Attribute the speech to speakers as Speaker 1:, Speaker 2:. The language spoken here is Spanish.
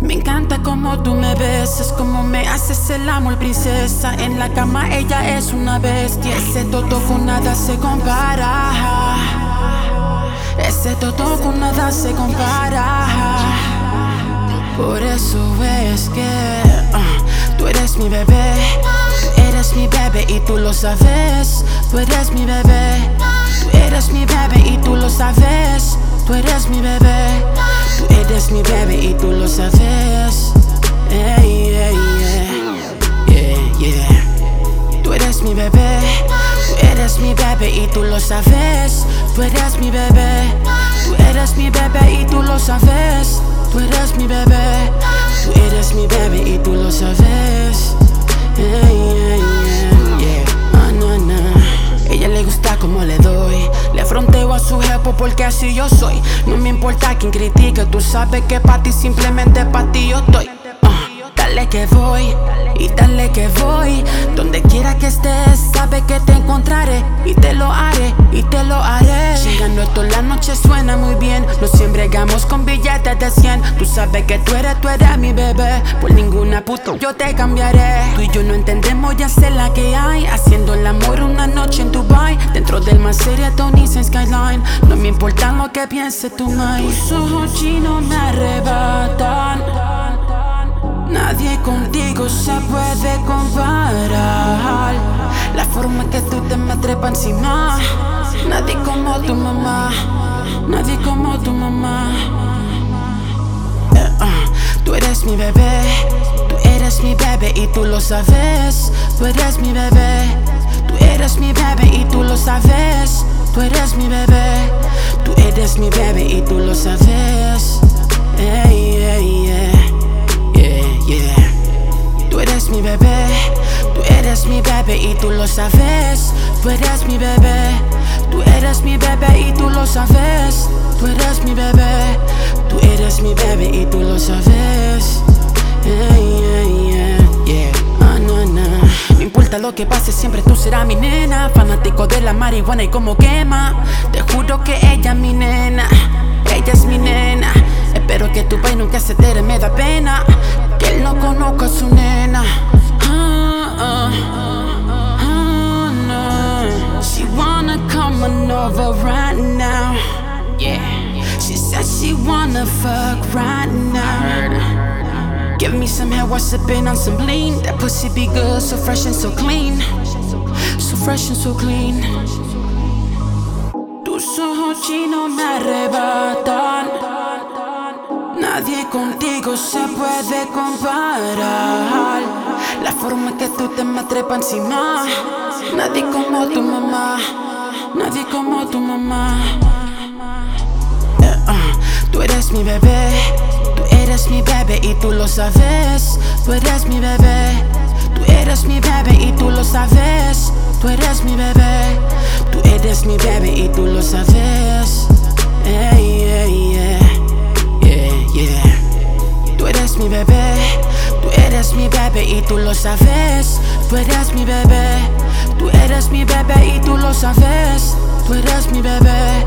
Speaker 1: Me encanta como tú me besas, como me haces el amor, princesa. En la cama ella es una bestia. Ese toto con nada se compara. Ese toto con nada se compara. Por eso es que uh, tú eres mi bebé. Eres mi bebé y tú lo sabes. Tú eres mi bebé. Tú eres mi bebé y tú lo sabes. Tú eres mi bebé. Eres mi bebé y tú lo sabes. Ey, ey, yeah. Yeah, yeah. Tú eres mi bebé. Tú eres mi bebé y tú lo sabes. Tú eres mi bebé. Tú eres mi bebé y tú lo sabes. Tú eres mi bebé. Su jefe porque así yo soy. No me importa quien critique, tú sabes que para ti simplemente para ti yo estoy. Ah, dale que voy y dale que voy. Donde quiera que estés, sabes que te encontraré y te lo haré y te lo haré. La noche suena muy bien. Nos hagamos con billetes de 100. Tú sabes que tú eres, tú eres mi bebé. Por ninguna puta yo te cambiaré. Tú y yo no entendemos, ya sé la que hay. Haciendo el amor una noche en Dubai. Dentro del más serie Tony Skyline. No me importa lo que piense tu mind. Tus ojos chinos me arrebatan. Nadie contigo se puede comparar. La forma que tú te me trepas encima. Nadie como tu mamá. Nadie como tu mamá. Eh, ah, tú eres mi bebé. Tú eres mi bebé y tú lo sabes. Tú eres mi bebé. Tú eres mi bebé y tú lo sabes. Tú eres mi bebé. Tú eres mi bebé y tú lo sabes. Mi bebé y tú lo sabes. Tú eres mi bebé. Tú eres mi bebé y tú lo sabes. Tú eres mi bebé. Tú eres mi bebé y tú lo sabes. Ey, ey, yeah, yeah. Ah, no, no. Importa lo que pase, siempre tú serás mi nena. Fanático de la marihuana y como quema. Te juro que ella es mi nena. Ella es mi nena. Espero que tu país nunca se entere, me da pena. Que él no conozca a su nena. Ah, ah, She wanna fuck right now. Give me some hair, wash sipping on some lean. That pussy be good, so fresh and so clean. So fresh and so clean. Tus ojos chinos me arrebatan. Nadie contigo se puede comparar. La forma que tú te me trepas encima. Nadie como tu mamá. Nadie como tu mamá. Mi. Tú eres mi bebé y tú lo sabes. Tú eres mi bebé. Tú eres mi bebé y tú lo sabes. Tú eres mi bebé. Tú eres mi bebé y tú lo sabes. Yeah. Yeah, yeah. Tú eres mi bebé. Tú eres mi bebé y tú lo sabes. Tú eres mi bebé. Tú eres mi bebé y tú lo sabes. Tú eres mi bebé.